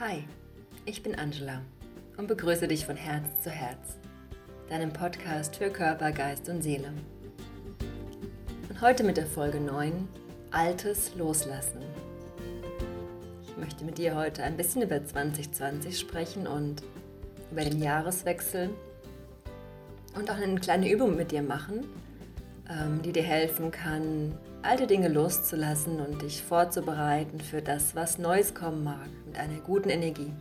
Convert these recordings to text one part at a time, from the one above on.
Hi, ich bin Angela und begrüße dich von Herz zu Herz, deinem Podcast für Körper, Geist und Seele. Und heute mit der Folge 9, Altes loslassen. Ich möchte mit dir heute ein bisschen über 2020 sprechen und über den Jahreswechsel und auch eine kleine Übung mit dir machen, ähm, die dir helfen kann, alte Dinge loszulassen und dich vorzubereiten für das, was Neues kommen mag, mit einer guten Energie.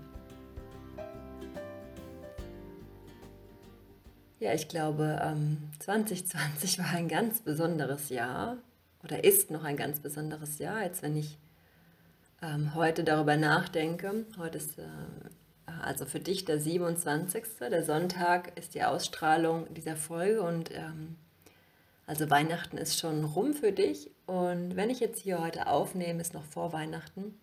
Ja, ich glaube, 2020 ähm, war ein ganz besonderes Jahr oder ist noch ein ganz besonderes Jahr, als wenn ich ähm, heute darüber nachdenke. Heute ist äh, also für dich der 27. Der Sonntag ist die Ausstrahlung dieser Folge und ähm, also Weihnachten ist schon rum für dich und wenn ich jetzt hier heute aufnehme, ist noch vor Weihnachten.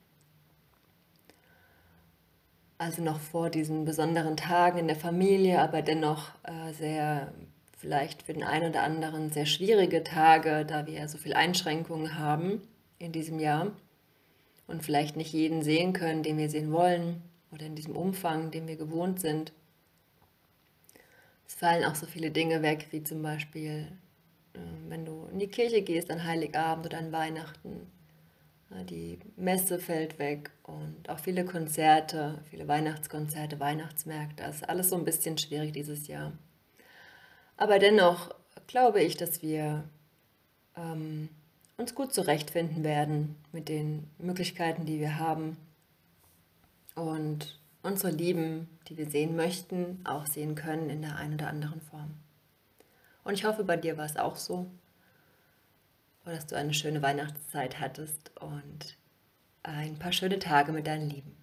Also noch vor diesen besonderen Tagen in der Familie, aber dennoch äh, sehr, vielleicht für den einen oder anderen sehr schwierige Tage, da wir ja so viele Einschränkungen haben in diesem Jahr und vielleicht nicht jeden sehen können, den wir sehen wollen oder in diesem Umfang, den wir gewohnt sind. Es fallen auch so viele Dinge weg, wie zum Beispiel wenn du in die Kirche gehst an Heiligabend oder an Weihnachten. Die Messe fällt weg und auch viele Konzerte, viele Weihnachtskonzerte, Weihnachtsmärkte. Das ist alles so ein bisschen schwierig dieses Jahr. Aber dennoch glaube ich, dass wir ähm, uns gut zurechtfinden werden mit den Möglichkeiten, die wir haben und unsere Lieben, die wir sehen möchten, auch sehen können in der einen oder anderen Form. Und ich hoffe, bei dir war es auch so. Und dass du eine schöne Weihnachtszeit hattest und ein paar schöne Tage mit deinen Lieben.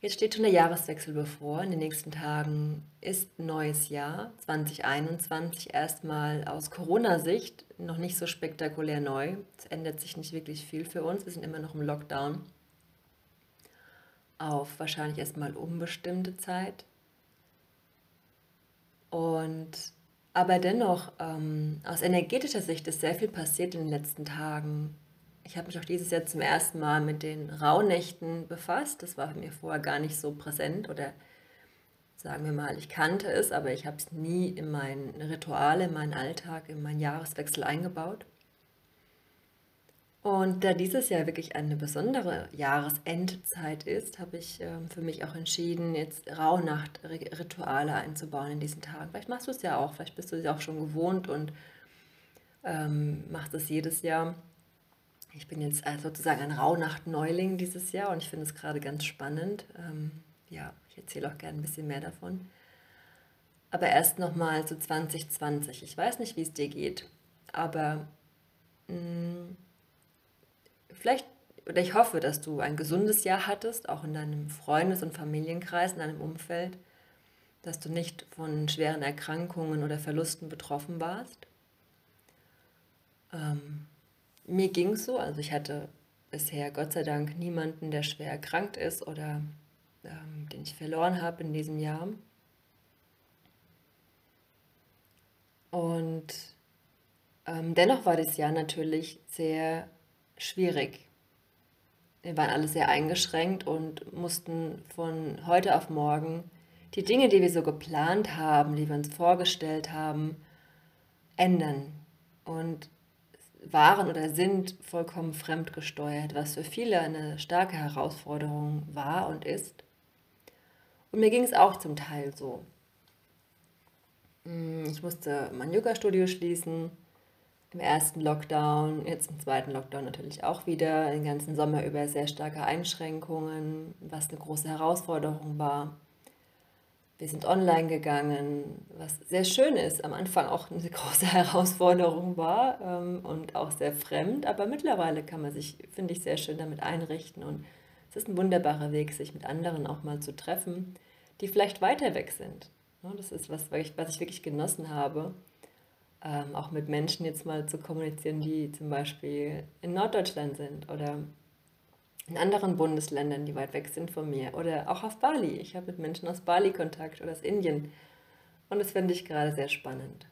Jetzt steht schon der Jahreswechsel bevor. In den nächsten Tagen ist neues Jahr 2021 erstmal aus Corona-Sicht noch nicht so spektakulär neu. Es ändert sich nicht wirklich viel für uns. Wir sind immer noch im Lockdown. Auf wahrscheinlich erstmal unbestimmte Zeit. Und aber dennoch, ähm, aus energetischer Sicht ist sehr viel passiert in den letzten Tagen. Ich habe mich auch dieses Jahr zum ersten Mal mit den Rauhnächten befasst. Das war mir vorher gar nicht so präsent oder sagen wir mal, ich kannte es, aber ich habe es nie in mein Ritual, in meinen Alltag, in meinen Jahreswechsel eingebaut. Und da dieses Jahr wirklich eine besondere Jahresendzeit ist, habe ich ähm, für mich auch entschieden, jetzt Rauhnacht-Rituale einzubauen in diesen Tagen. Vielleicht machst du es ja auch, vielleicht bist du es ja auch schon gewohnt und ähm, machst es jedes Jahr. Ich bin jetzt sozusagen ein Rauhnacht-Neuling dieses Jahr und ich finde es gerade ganz spannend. Ähm, ja, ich erzähle auch gerne ein bisschen mehr davon. Aber erst nochmal zu 2020. Ich weiß nicht, wie es dir geht, aber mh, mm, vielleicht, oder ich hoffe, dass du ein gesundes Jahr hattest, auch in deinem Freundes- und Familienkreis, in deinem Umfeld, dass du nicht von schweren Erkrankungen oder Verlusten betroffen warst. Ähm, mir ging es so, also ich hatte bisher Gott sei Dank niemanden, der schwer erkrankt ist oder ähm, den ich verloren habe in diesem Jahr. Und ähm, dennoch war das Jahr natürlich sehr schwierig. Wir waren alle sehr eingeschränkt und mussten von heute auf morgen die Dinge, die wir so geplant haben, die wir uns vorgestellt haben, ändern und waren oder sind vollkommen fremdgesteuert, was für viele eine starke Herausforderung war und ist. Und mir ging es auch zum Teil so. Hm, ich musste mein Yoga-Studio schließen im ersten Lockdown, jetzt im zweiten Lockdown natürlich auch wieder, den ganzen Sommer über sehr starke Einschränkungen, was eine große Herausforderung war. Wir sind online gegangen, was sehr schön ist, am Anfang auch eine große Herausforderung war ähm, und auch sehr fremd, aber mittlerweile kann man sich, finde ich, sehr schön damit einrichten. Und es ist ein wunderbarer Weg, sich mit anderen auch mal zu treffen, die vielleicht weiter weg sind. Das ist was, was ich wirklich genossen habe ähm, auch mit Menschen jetzt mal zu kommunizieren, die zum Beispiel in Norddeutschland sind oder in anderen Bundesländern, die weit weg sind von mir oder auch auf Bali. Ich habe mit Menschen aus Bali Kontakt oder aus Indien und das finde ich gerade sehr spannend.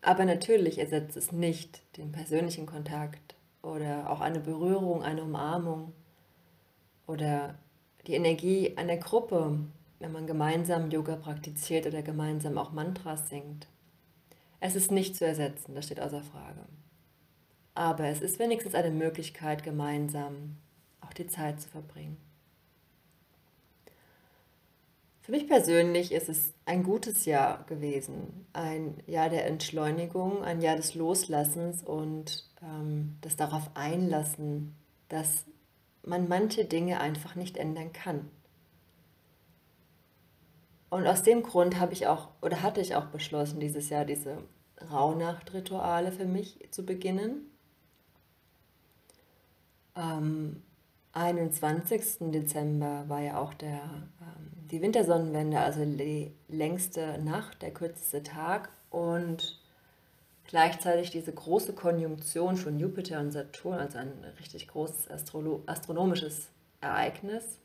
Aber natürlich ersetzt es nicht den persönlichen Kontakt oder auch eine Berührung, eine Umarmung oder die Energie einer Gruppe, wenn man gemeinsam Yoga praktiziert oder gemeinsam auch Mantras singt. Es ist nicht zu ersetzen, das steht außer Frage. Aber es ist wenigstens eine Möglichkeit, gemeinsam auch die Zeit zu verbringen. Für mich persönlich ist es ein gutes Jahr gewesen. Ein Jahr der Entschleunigung, ein Jahr des Loslassens und ähm, des darauf einlassen, dass man manche Dinge einfach nicht ändern kann. Und aus dem Grund habe ich auch oder hatte ich auch beschlossen, dieses Jahr diese Rauhnachtrituale für mich zu beginnen. Am 21. Dezember war ja auch der ähm, die Wintersonnenwende, also die längste Nacht, der kürzeste Tag und gleichzeitig diese große Konjunktion von Jupiter und Saturn, also ein richtig großes Astrolo astronomisches Ereignis,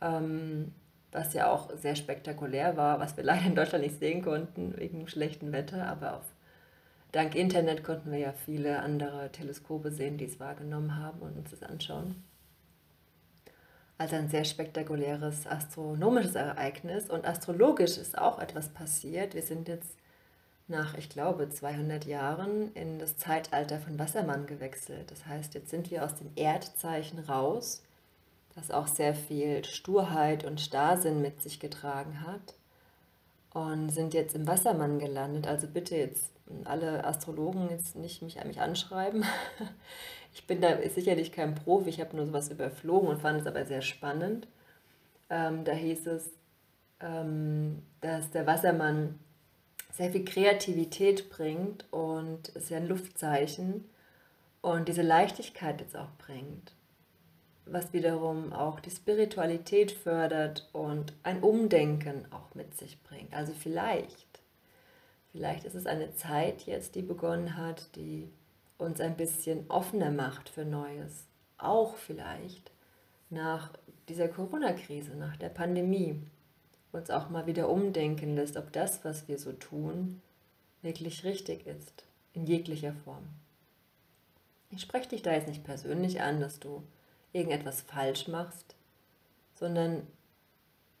ähm, was ja auch sehr spektakulär war, was wir leider in Deutschland nicht sehen konnten wegen schlechtem Wetter, aber auf, dank Internet konnten wir ja viele andere Teleskope sehen, die es wahrgenommen haben und uns das anschauen also ein sehr spektakuläres astronomisches Ereignis. Und astrologisch ist auch etwas passiert. Wir sind jetzt nach, ich glaube, 200 Jahren in das Zeitalter von Wassermann gewechselt. Das heißt, jetzt sind wir aus dem Erdzeichen raus, das auch sehr viel Sturheit und Starrsinn mit sich getragen hat. Und sind jetzt im Wassermann gelandet. Also bitte jetzt alle Astrologen jetzt nicht mich, mich anschreiben. Ich bin da sicherlich kein Profi, ich habe nur sowas überflogen und fand es aber sehr spannend. Ähm, da hieß es, ähm, dass der Wassermann sehr viel Kreativität bringt und es ist ja ein Luftzeichen und diese Leichtigkeit jetzt auch bringt, was wiederum auch die Spiritualität fördert und ein Umdenken auch mit sich bringt. Also vielleicht, vielleicht ist es eine Zeit jetzt, die begonnen hat, die uns ein bisschen offener macht für Neues. Auch vielleicht nach dieser Corona-Krise, nach der Pandemie. Uns auch mal wieder umdenken lässt, ob das, was wir so tun, wirklich richtig ist. In jeglicher Form. Ich spreche dich da jetzt nicht persönlich an, dass du irgendetwas falsch machst, sondern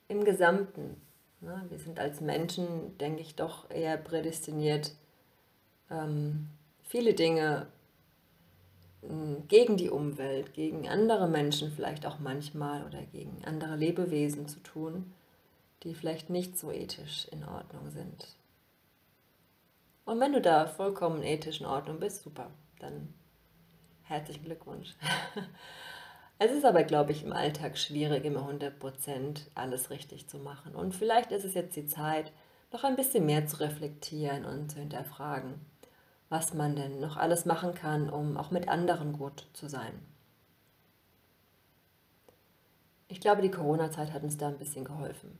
im Gesamten. Ne? Wir sind als Menschen, denke ich, doch eher prädestiniert, ähm, viele Dinge hm, gegen die Umwelt, gegen andere Menschen vielleicht auch manchmal oder gegen andere Lebewesen zu tun, die vielleicht nicht so ethisch in Ordnung sind. Und wenn du da vollkommen ethisch in Ordnung bist, super, dann herzlichen Glückwunsch. Es ist aber, glaube ich, im Alltag schwierig, immer 100% alles richtig zu machen. Und vielleicht ist es jetzt die Zeit, noch ein bisschen mehr zu reflektieren und zu hinterfragen was man denn noch alles machen kann, um auch mit anderen gut zu sein. Ich glaube, die Corona-Zeit hat uns da ein bisschen geholfen.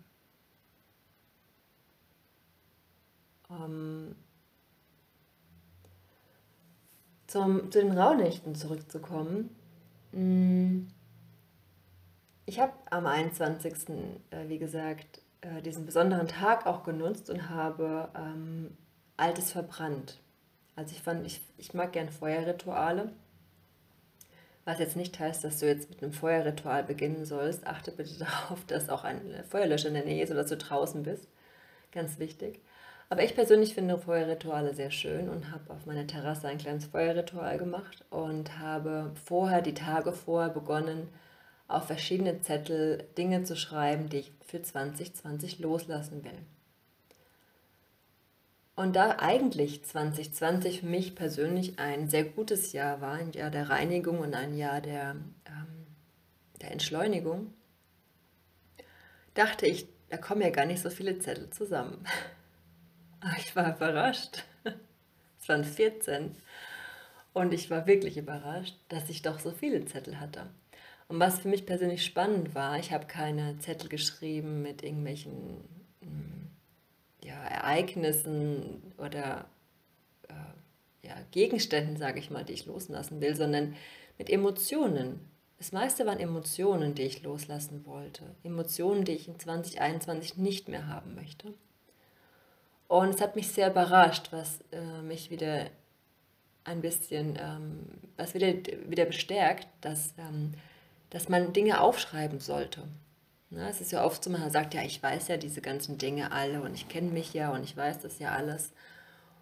Ähm, zum, zu den Rauhnächten zurückzukommen. Mm, ich habe am 21. Äh, wie gesagt, äh, diesen besonderen Tag auch genutzt und habe ähm, Altes verbrannt. Also ich fand, ich, ich mag gern Feuerrituale. Was jetzt nicht heißt, dass du jetzt mit einem Feuerritual beginnen sollst. Achte bitte darauf, dass auch ein Feuerlöscher in der Nähe ist oder dass du draußen bist. Ganz wichtig. Aber ich persönlich finde Feuerrituale sehr schön und habe auf meiner Terrasse ein kleines Feuerritual gemacht und habe vorher, die Tage vorher begonnen, auf verschiedene Zettel Dinge zu schreiben, die ich für 2020 loslassen will. Und da eigentlich 2020 für mich persönlich ein sehr gutes Jahr war, ein Jahr der Reinigung und ein Jahr der, ähm, der Entschleunigung, dachte ich, da kommen ja gar nicht so viele Zettel zusammen. Ich war überrascht. Es waren 14. Und ich war wirklich überrascht, dass ich doch so viele Zettel hatte. Und was für mich persönlich spannend war, ich habe keine Zettel geschrieben mit irgendwelchen ja, Ereignissen oder äh, ja, Gegenständen, sage ich mal, die ich loslassen will, sondern mit Emotionen. Das meiste waren Emotionen, die ich loslassen wollte. Emotionen, die ich in 2021 nicht mehr haben möchte. Und es hat mich sehr überrascht, was äh, mich wieder ein bisschen, ähm, was wieder, wieder bestärkt, dass, ähm, dass man Dinge aufschreiben sollte. Na, es ist ja oft so, man sagt, ja, ich weiß ja diese ganzen Dinge alle und ich kenne mich ja und ich weiß das ja alles.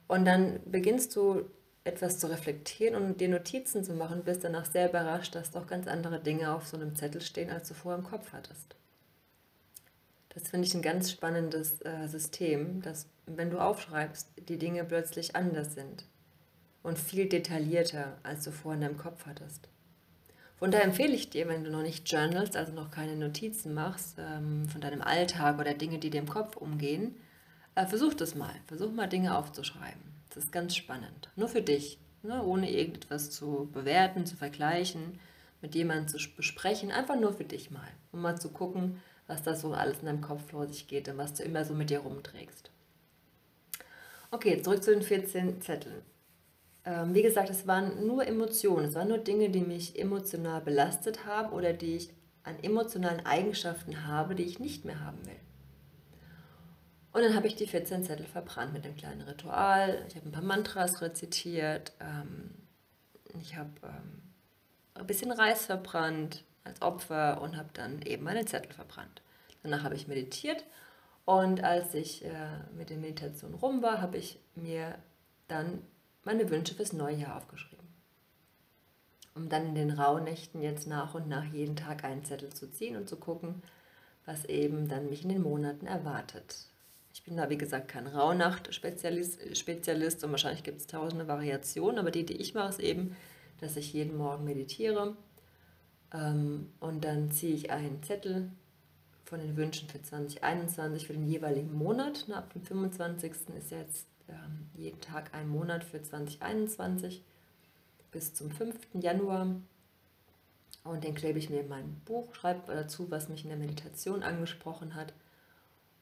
Und dann beginnst du etwas zu reflektieren und dir Notizen zu machen, bist danach sehr überrascht, dass doch ganz andere Dinge auf so einem Zettel stehen, als du vorher im Kopf hattest. Das finde ich ein ganz spannendes äh, System, dass wenn du aufschreibst, die Dinge plötzlich anders sind und viel detaillierter, als du vorher in deinem Kopf hattest. Von daher empfehle ich dir, wenn du noch nicht journalst, also noch keine Notizen machst ähm, von deinem Alltag oder Dinge, die dir im Kopf umgehen, äh, versuch das mal. Versuch mal Dinge aufzuschreiben. Das ist ganz spannend. Nur für dich, ne? ohne irgendetwas zu bewerten, zu vergleichen, mit jemandem zu besprechen. Einfach nur für dich mal, um mal zu gucken, was da so alles in deinem Kopf vor sich geht und was du immer so mit dir rumträgst. Okay, zurück zu den 14 Zetteln. Ähm, wie gesagt, es waren nur Emotionen, es waren nur Dinge, die mich emotional belastet haben oder die ich an emotionalen Eigenschaften habe, die ich nicht mehr haben will. Und dann habe ich die 14 Zettel verbrannt mit einem kleinen Ritual. Ich habe ein paar Mantras rezitiert. Ähm, ich habe ähm, ein bisschen Reis verbrannt als Opfer und habe dann eben meine Zettel verbrannt. Danach habe ich meditiert und als ich äh, mit der Meditation rum war, habe ich mir dann meine Wünsche fürs neue Jahr aufgeschrieben. Um dann in den Rauhnächten jetzt nach und nach jeden Tag einen Zettel zu ziehen und zu gucken, was eben dann mich in den Monaten erwartet. Ich bin da, wie gesagt, kein Rauhnacht-Spezialist Spezialist und wahrscheinlich gibt es tausende Variationen, aber die, die ich mache, ist eben, dass ich jeden Morgen meditiere ähm, und dann ziehe ich einen Zettel von den Wünschen für 2021 für den jeweiligen Monat. Na, ab dem 25. ist jetzt ähm, jeden Tag ein Monat für 2021 bis zum 5. Januar. Und den klebe ich mir in mein Buch, schreibe dazu, was mich in der Meditation angesprochen hat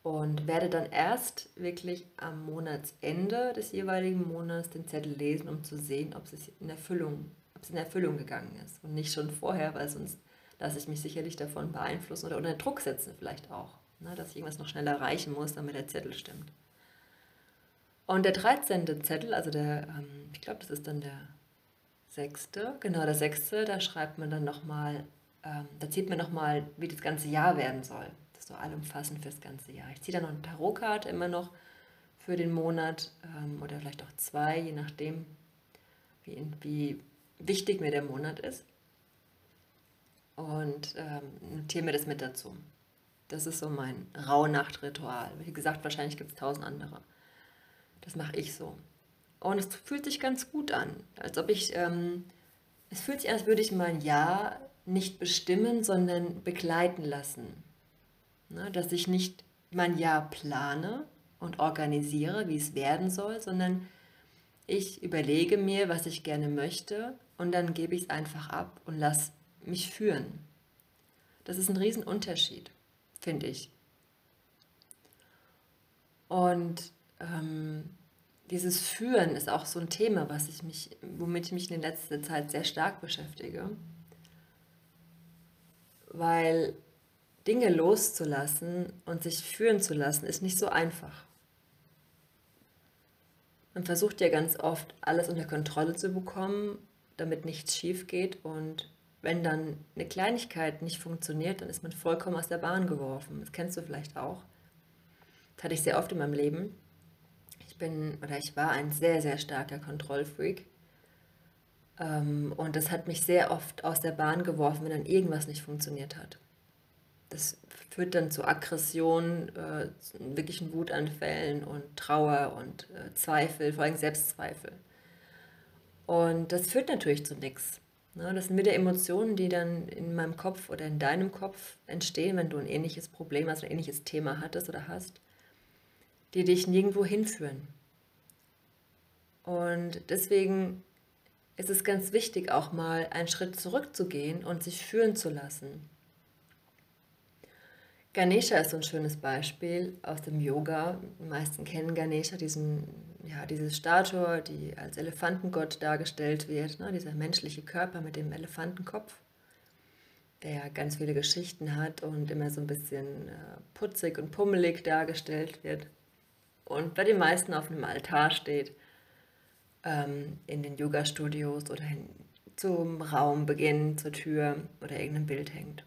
und werde dann erst wirklich am Monatsende des jeweiligen Monats den Zettel lesen, um zu sehen, ob es in Erfüllung, ob es in Erfüllung gegangen ist und nicht schon vorher, weil sonst lasse ich mich sicherlich davon beeinflussen oder unter Druck setzen vielleicht auch, ne, dass ich irgendwas noch schneller erreichen muss, damit der Zettel stimmt. Und der 13. Zettel, also der, ähm, ich glaube, das ist dann der sechste, genau der sechste, da schreibt man dann nochmal, ähm, da zieht man nochmal, wie das ganze Jahr werden soll so allumfassend fürs ganze Jahr. Ich ziehe dann noch eine Tarotkarte immer noch für den Monat ähm, oder vielleicht auch zwei, je nachdem, wie, wie wichtig mir der Monat ist. Und ähm, notiere mir das mit dazu. Das ist so mein Rauhnachtritual. Wie gesagt, wahrscheinlich gibt es tausend andere. Das mache ich so. Und es fühlt sich ganz gut an. Als ob ich, ähm, es fühlt sich an, als würde ich mein Jahr nicht bestimmen, sondern begleiten lassen. Ne? Dass ich nicht mein Jahr plane und organisiere, wie es werden soll, sondern ich überlege mir, was ich gerne möchte und dann gebe ich es einfach ab und lasse mich führen. Das ist ein Riesenunterschied, finde ich. Und ähm, dieses Führen ist auch so ein Thema, was ich mich, womit ich mich in letzter Zeit sehr stark beschäftige. Weil Dinge loszulassen und sich führen zu lassen, ist nicht so einfach. Man versucht ja ganz oft, alles unter Kontrolle zu bekommen, damit nichts schief geht. Und wenn dann eine Kleinigkeit nicht funktioniert, dann ist man vollkommen aus der Bahn geworfen. Das kennst du vielleicht auch. Das hatte ich sehr oft in meinem Leben. Ich bin oder ich war ein sehr, sehr starker Kontrollfreak. Ähm, und das hat mich sehr oft aus der Bahn geworfen, wenn dann irgendwas nicht funktioniert hat das führt dann zu Aggression, äh, wirklichen Wutanfällen und Trauer und äh, Zweifel, vor allem Selbstzweifel. Und das führt natürlich zu nichts. Ne? Das sind wieder Emotionen, die dann in meinem Kopf oder in deinem Kopf entstehen, wenn du ein ähnliches Problem hast, ein ähnliches Thema hattest oder hast, die dich nirgendwo hinführen. Und deswegen ist es ganz wichtig, auch mal einen Schritt zurückzugehen und sich führen zu lassen. Ganesha ist so ein schönes Beispiel aus dem Yoga. Die meisten kennen Ganesha, diesen, ja, diese Statue, die als Elefantengott dargestellt wird, ne? dieser menschliche Körper mit dem Elefantenkopf, der ganz viele Geschichten hat und immer so ein bisschen äh, putzig und pummelig dargestellt wird und bei den meisten auf einem Altar steht, ähm, in den Yoga-Studios oder hin, zum Raumbeginn, zur Tür oder irgendeinem Bild hängt.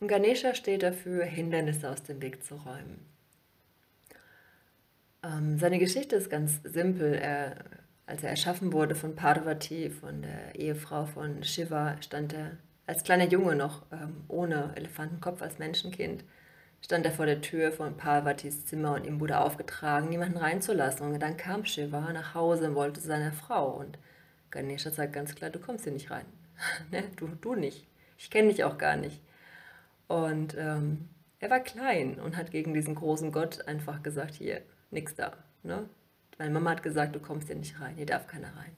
Und Ganesha steht dafür, Hindernisse aus dem Weg zu räumen. Ähm, seine Geschichte ist ganz simpel. Er, als er erschaffen wurde von Parvati, von der Ehefrau von Shiva, stand er als kleiner Junge noch ähm, ohne Elefantenkopf als Menschenkind stand er vor der Tür von Parvatis Zimmer und ihm wurde aufgetragen, niemanden reinzulassen. Und dann kam Shiva nach Hause und wollte zu seiner Frau. Und Ganesha sagt ganz klar, du kommst hier nicht rein. ne? du, du nicht. Ich kenne dich auch gar nicht. Und ähm, er war klein und hat gegen diesen großen Gott einfach gesagt, hier, nix da. Ne? Meine Mama hat gesagt, du kommst hier nicht rein, hier darf keiner rein.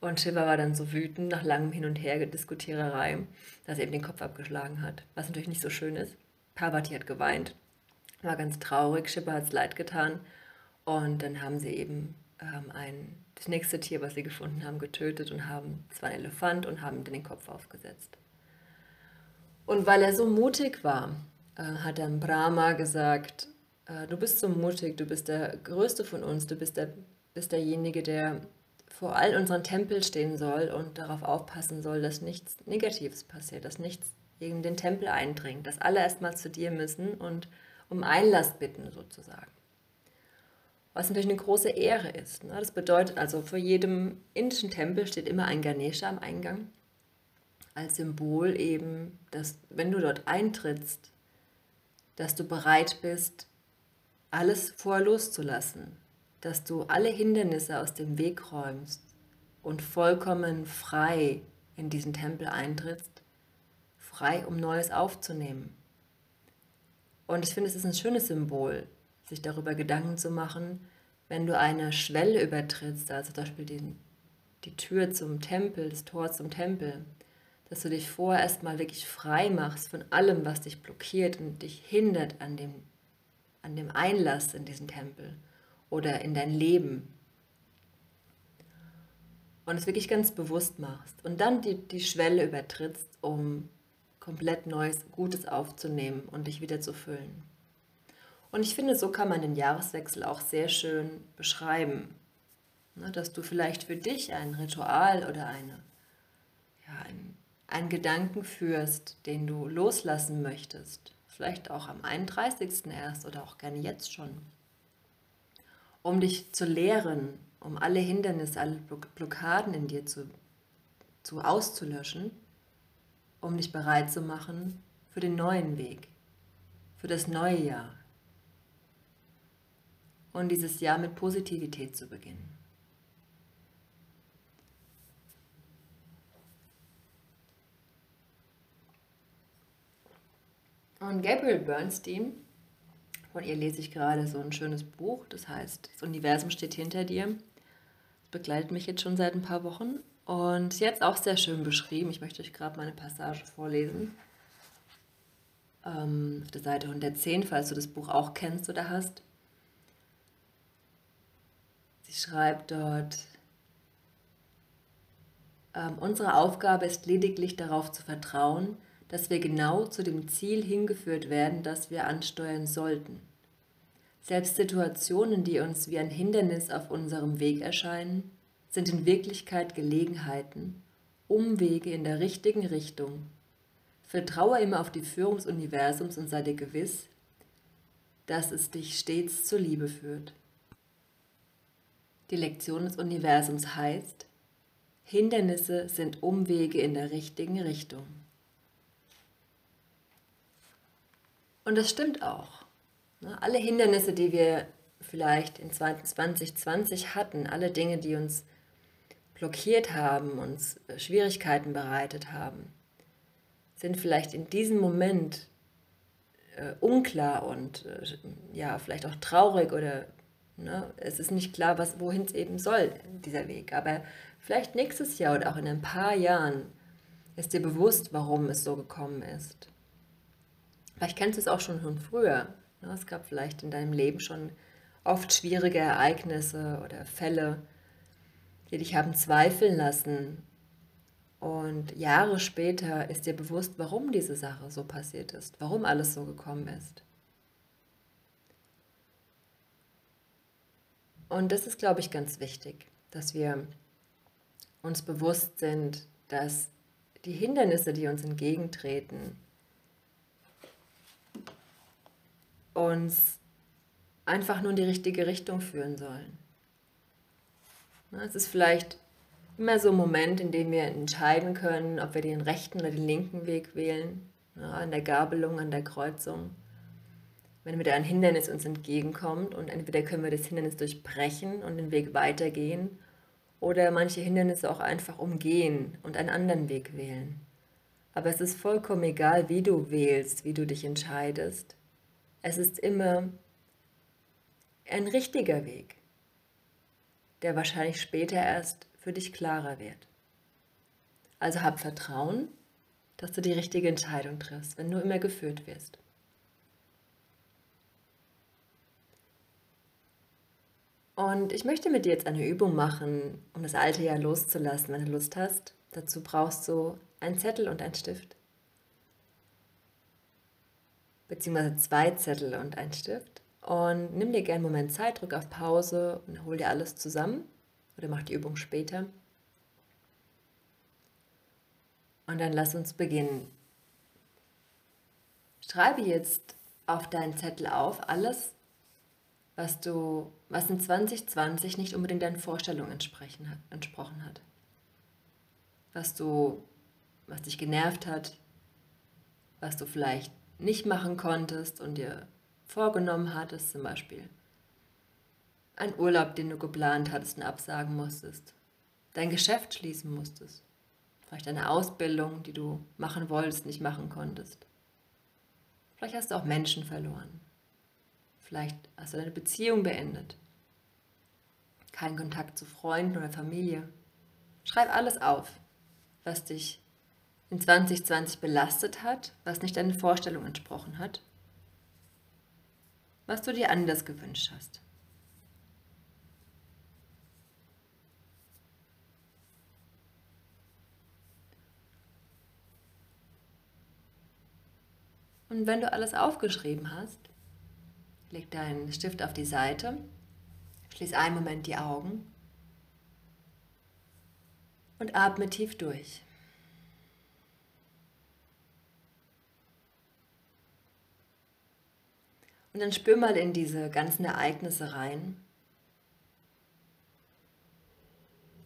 Und Shiva war dann so wütend nach langem Hin und Her Diskutiererei, dass er ihm den Kopf abgeschlagen hat, was natürlich nicht so schön ist. Parvati hat geweint, war ganz traurig, Schipper hat es leid getan. Und dann haben sie eben ähm, ein, das nächste Tier, was sie gefunden haben, getötet und haben, es war ein Elefant und haben den Kopf aufgesetzt. Und weil er so mutig war, äh, hat dann Brahma gesagt, äh, du bist so mutig, du bist der Größte von uns, du bist, der, bist derjenige, der vor all unseren Tempel stehen soll und darauf aufpassen soll, dass nichts Negatives passiert, dass nichts in den Tempel eindringt, dass alle erstmal zu dir müssen und um Einlass bitten sozusagen. Was natürlich eine große Ehre ist. Ne? Das bedeutet also, vor jedem indischen Tempel steht immer ein Ganesha am Eingang, als Symbol eben, dass wenn du dort eintrittst, dass du bereit bist, alles vor loszulassen, dass du alle Hindernisse aus dem Weg räumst und vollkommen frei in diesen Tempel eintrittst frei, um Neues aufzunehmen. Und ich finde, es ist ein schönes Symbol, sich darüber Gedanken zu machen, wenn du eine Schwelle übertrittst, also zum Beispiel die, die Tür zum Tempel, das Tor zum Tempel, dass du dich vorher erstmal wirklich frei machst von allem, was dich blockiert und dich hindert an dem, an dem Einlass in diesen Tempel oder in dein Leben. Und es wirklich ganz bewusst machst und dann die, die Schwelle übertrittst, um komplett Neues, Gutes aufzunehmen und dich wieder zu füllen. Und ich finde, so kann man den Jahreswechsel auch sehr schön beschreiben. Ne, dass du vielleicht für dich ein Ritual oder eine, ja, ein, einen Gedanken führst, den du loslassen möchtest. Vielleicht auch am 31. erst oder auch gerne jetzt schon. Um dich zu lehren, um alle Hindernisse, alle Blockaden in dir zu, zu auszulöschen um dich bereit zu machen für den neuen Weg, für das neue Jahr. Und dieses Jahr mit Positivität zu beginnen. Und Gabriel Bernstein, von ihr lese ich gerade so ein schönes Buch, das heißt, das Universum steht hinter dir. Das begleitet mich jetzt schon seit ein paar Wochen und jetzt auch sehr schön beschrieben. Ich möchte euch gerade meine Passage vorlesen. Ähm, auf der Seite 110, falls du das Buch auch kennst oder hast. Sie schreibt dort, ähm, unsere Aufgabe ist lediglich darauf zu vertrauen, dass wir genau zu dem Ziel hingeführt werden, das wir ansteuern sollten. Selbst Situationen, die uns wie ein Hindernis auf unserem Weg erscheinen, sind in Wirklichkeit Gelegenheiten, Umwege in der richtigen Richtung. Vertraue immer auf die Führung des Universums und sei dir gewiss, dass es dich stets zur Liebe führt. Die Lektion des Universums heißt, Hindernisse sind Umwege in der richtigen Richtung. Und das stimmt auch. Ne? Alle Hindernisse, die wir vielleicht in 2020 hatten, alle Dinge, die uns blockiert haben, uns äh, Schwierigkeiten bereitet haben, sind vielleicht in diesem Moment äh, unklar und äh, ja, vielleicht auch traurig oder ne, es ist nicht klar, wohin es eben soll, dieser Weg. Aber vielleicht nächstes Jahr oder auch in ein paar Jahren ist dir bewusst, warum es so gekommen ist. Vielleicht kennst du es auch schon von früher. Ne? Es gab vielleicht in deinem Leben schon oft schwierige Ereignisse oder Fälle, die dich haben zweifeln lassen. Und Jahre später ist dir bewusst, warum diese Sache so passiert ist, warum alles so gekommen ist. Und das ist, glaube ich, ganz wichtig, dass wir uns bewusst sind, dass die Hindernisse, die uns entgegentreten, uns einfach nur in die richtige Richtung führen sollen. Es ist vielleicht immer so ein Moment, in dem wir entscheiden können, ob wir den rechten oder den linken Weg wählen, an der Gabelung, an der Kreuzung. Wenn wieder ein Hindernis uns entgegenkommt und entweder können wir das Hindernis durchbrechen und den Weg weitergehen oder manche Hindernisse auch einfach umgehen und einen anderen Weg wählen. Aber es ist vollkommen egal, wie du wählst, wie du dich entscheidest. Es ist immer ein richtiger Weg, der wahrscheinlich später erst für dich klarer wird. Also hab Vertrauen, dass du die richtige Entscheidung triffst, wenn du immer geführt wirst. Und ich möchte mit dir jetzt eine Übung machen, um das alte Jahr loszulassen, wenn du Lust hast. Dazu brauchst du einen Zettel und einen Stift. Beziehungsweise zwei Zettel und einen Stift. Und nimm dir gerne einen Moment Zeit, drück auf Pause und hol dir alles zusammen. Oder mach die Übung später. Und dann lass uns beginnen. Schreibe jetzt auf deinen Zettel auf alles, was du, was in 2020 nicht unbedingt deinen Vorstellungen entsprochen hat, entsprochen hat. Was du, was dich genervt hat, was du vielleicht nicht machen konntest und dir vorgenommen hattest, zum Beispiel ein Urlaub, den du geplant hattest und absagen musstest, dein Geschäft schließen musstest, vielleicht eine Ausbildung, die du machen wolltest, nicht machen konntest. Vielleicht hast du auch Menschen verloren. Vielleicht hast du deine Beziehung beendet. Kein Kontakt zu Freunden oder Familie. Schreib alles auf, was dich in 2020 belastet hat, was nicht deinen Vorstellungen entsprochen hat, was du dir anders gewünscht hast. Und wenn du alles aufgeschrieben hast, Leg deinen Stift auf die Seite, schließ einen Moment die Augen und atme tief durch. Und dann spür mal in diese ganzen Ereignisse rein,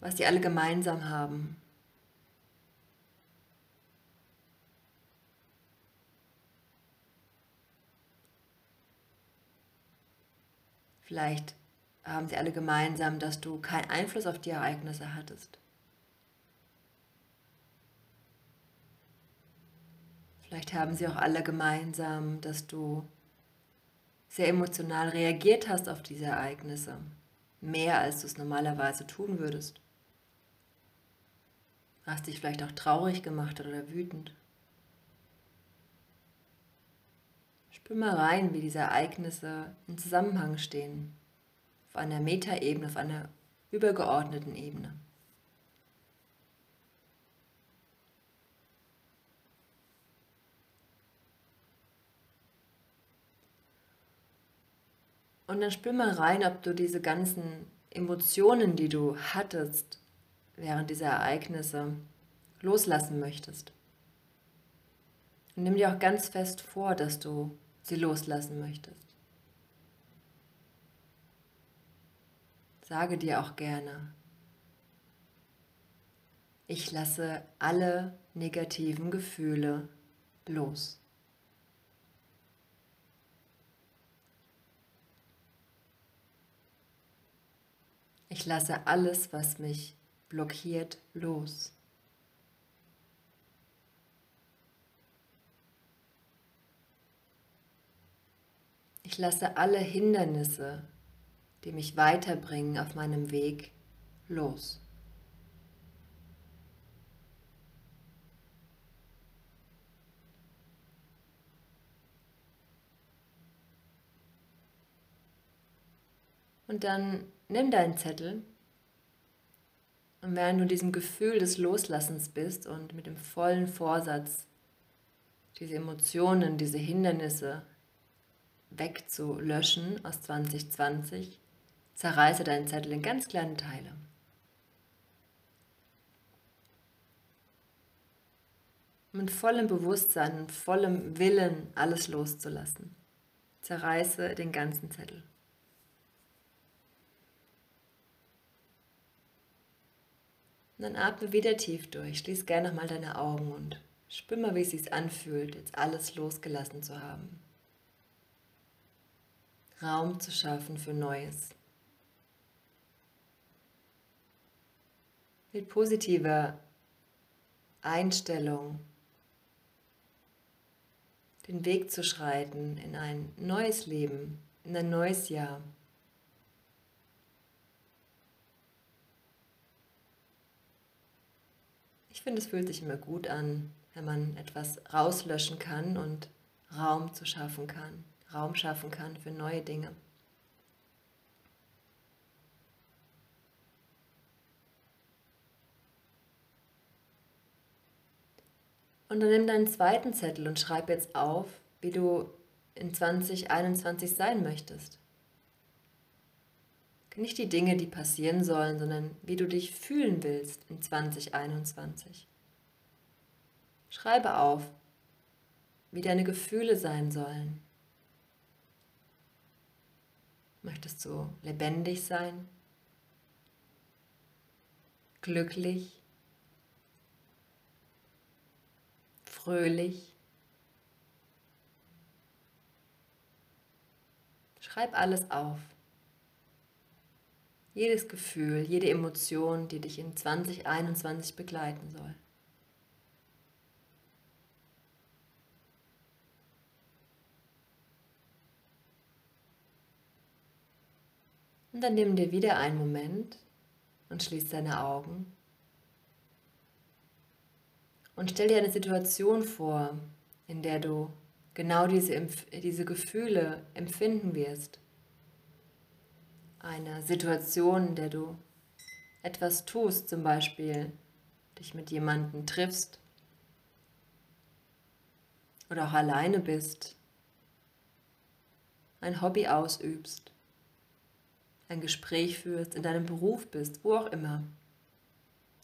was die alle gemeinsam haben. Vielleicht haben sie alle gemeinsam, dass du keinen Einfluss auf die Ereignisse hattest. Vielleicht haben sie auch alle gemeinsam, dass du sehr emotional reagiert hast auf diese Ereignisse. Mehr als du es normalerweise tun würdest. Hast dich vielleicht auch traurig gemacht oder wütend. Spür mal rein, wie diese Ereignisse im Zusammenhang stehen. Auf einer Metaebene, auf einer übergeordneten Ebene. Und dann spür mal rein, ob du diese ganzen Emotionen, die du hattest während dieser Ereignisse, loslassen möchtest. Und nimm dir auch ganz fest vor, dass du sie loslassen möchtest. Sage dir auch gerne, ich lasse alle negativen Gefühle los. Ich lasse alles, was mich blockiert, los. Ich lasse alle Hindernisse, die mich weiterbringen auf meinem Weg, los. Und dann nimm deinen Zettel und während du diesem Gefühl des Loslassens bist und mit dem vollen Vorsatz, diese Emotionen, diese Hindernisse wegzulöschen aus 2020, zerreiße deinen Zettel in ganz kleine Teile. Mit vollem Bewusstsein und vollem Willen alles loszulassen. zerreiße den ganzen Zettel. Und dann atme wieder tief durch. Schließ gerne nochmal deine Augen und spür mal, wie es sich anfühlt, jetzt alles losgelassen zu haben. Raum zu schaffen für Neues. Mit positiver Einstellung den Weg zu schreiten in ein neues Leben, in ein neues Jahr. Ich finde, es fühlt sich immer gut an, wenn man etwas rauslöschen kann und Raum zu schaffen kann, Raum schaffen kann für neue Dinge. Und dann nimm deinen zweiten Zettel und schreib jetzt auf, wie du in 2021 sein möchtest. Nicht die Dinge, die passieren sollen, sondern wie du dich fühlen willst in 2021. Schreibe auf, wie deine Gefühle sein sollen. Möchtest du lebendig sein? Glücklich? fröhlich. Schreib alles auf. Jedes Gefühl, jede Emotion, die dich in 2021 begleiten soll. Und dann nimm dir wieder einen Moment und schließ deine Augen. Und stell dir eine Situation vor, in der du genau diese, diese Gefühle empfinden wirst. Eine Situation, in der du etwas tust, zum Beispiel dich mit jemandem triffst oder auch alleine bist, ein Hobby ausübst, ein Gespräch führst, in deinem Beruf bist, wo auch immer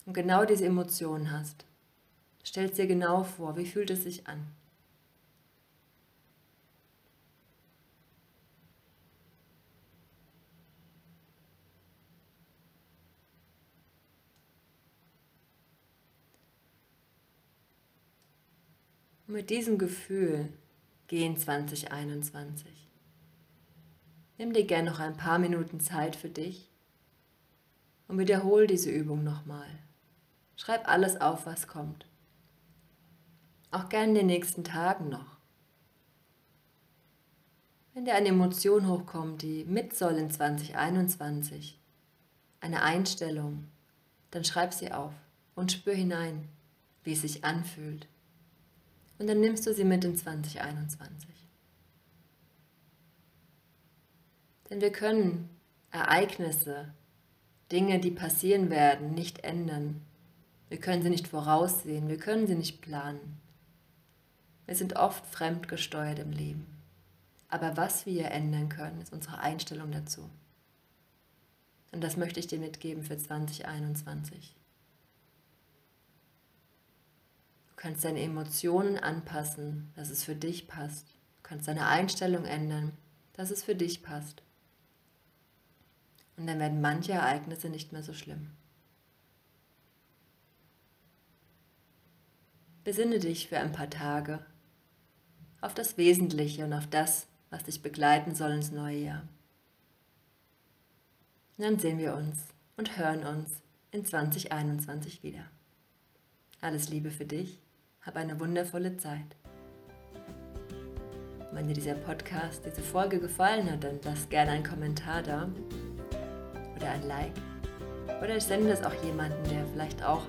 und genau diese Emotionen hast. Stell es dir genau vor, wie fühlt es sich an? Und mit diesem Gefühl gehen 2021. Nimm dir gerne noch ein paar Minuten Zeit für dich und wiederhole diese Übung nochmal. Schreib alles auf, was kommt. Auch gern in den nächsten Tagen noch. Wenn dir eine Emotion hochkommt, die mit soll in 2021, eine Einstellung, dann schreib sie auf und spür hinein, wie es sich anfühlt. Und dann nimmst du sie mit in 2021. Denn wir können Ereignisse, Dinge, die passieren werden, nicht ändern. Wir können sie nicht voraussehen, wir können sie nicht planen. Wir sind oft fremdgesteuert im Leben. Aber was wir ändern können, ist unsere Einstellung dazu. Und das möchte ich dir mitgeben für 2021. Du kannst deine Emotionen anpassen, dass es für dich passt. Du kannst deine Einstellung ändern, dass es für dich passt. Und dann werden manche Ereignisse nicht mehr so schlimm. Besinne dich für ein paar Tage auf das Wesentliche und auf das, was dich begleiten soll ins neue Jahr. Und dann sehen wir uns und hören uns in 2021 wieder. Alles Liebe für dich, hab eine wundervolle Zeit. Wenn dir dieser Podcast, diese Folge gefallen hat, dann lass gerne einen Kommentar da oder ein Like. Oder ich sende das auch jemandem, der vielleicht auch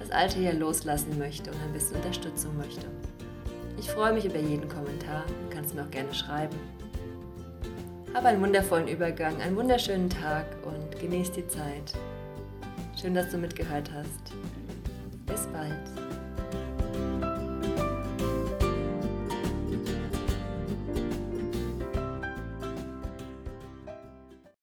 das alte Jahr loslassen möchte und ein bisschen Unterstützung möchte. Ich freue mich über jeden Kommentar. Du kannst mir auch gerne schreiben. Hab einen wundervollen Übergang, einen wunderschönen Tag und genieß die Zeit. Schön, dass du mitgehört hast. Bis bald.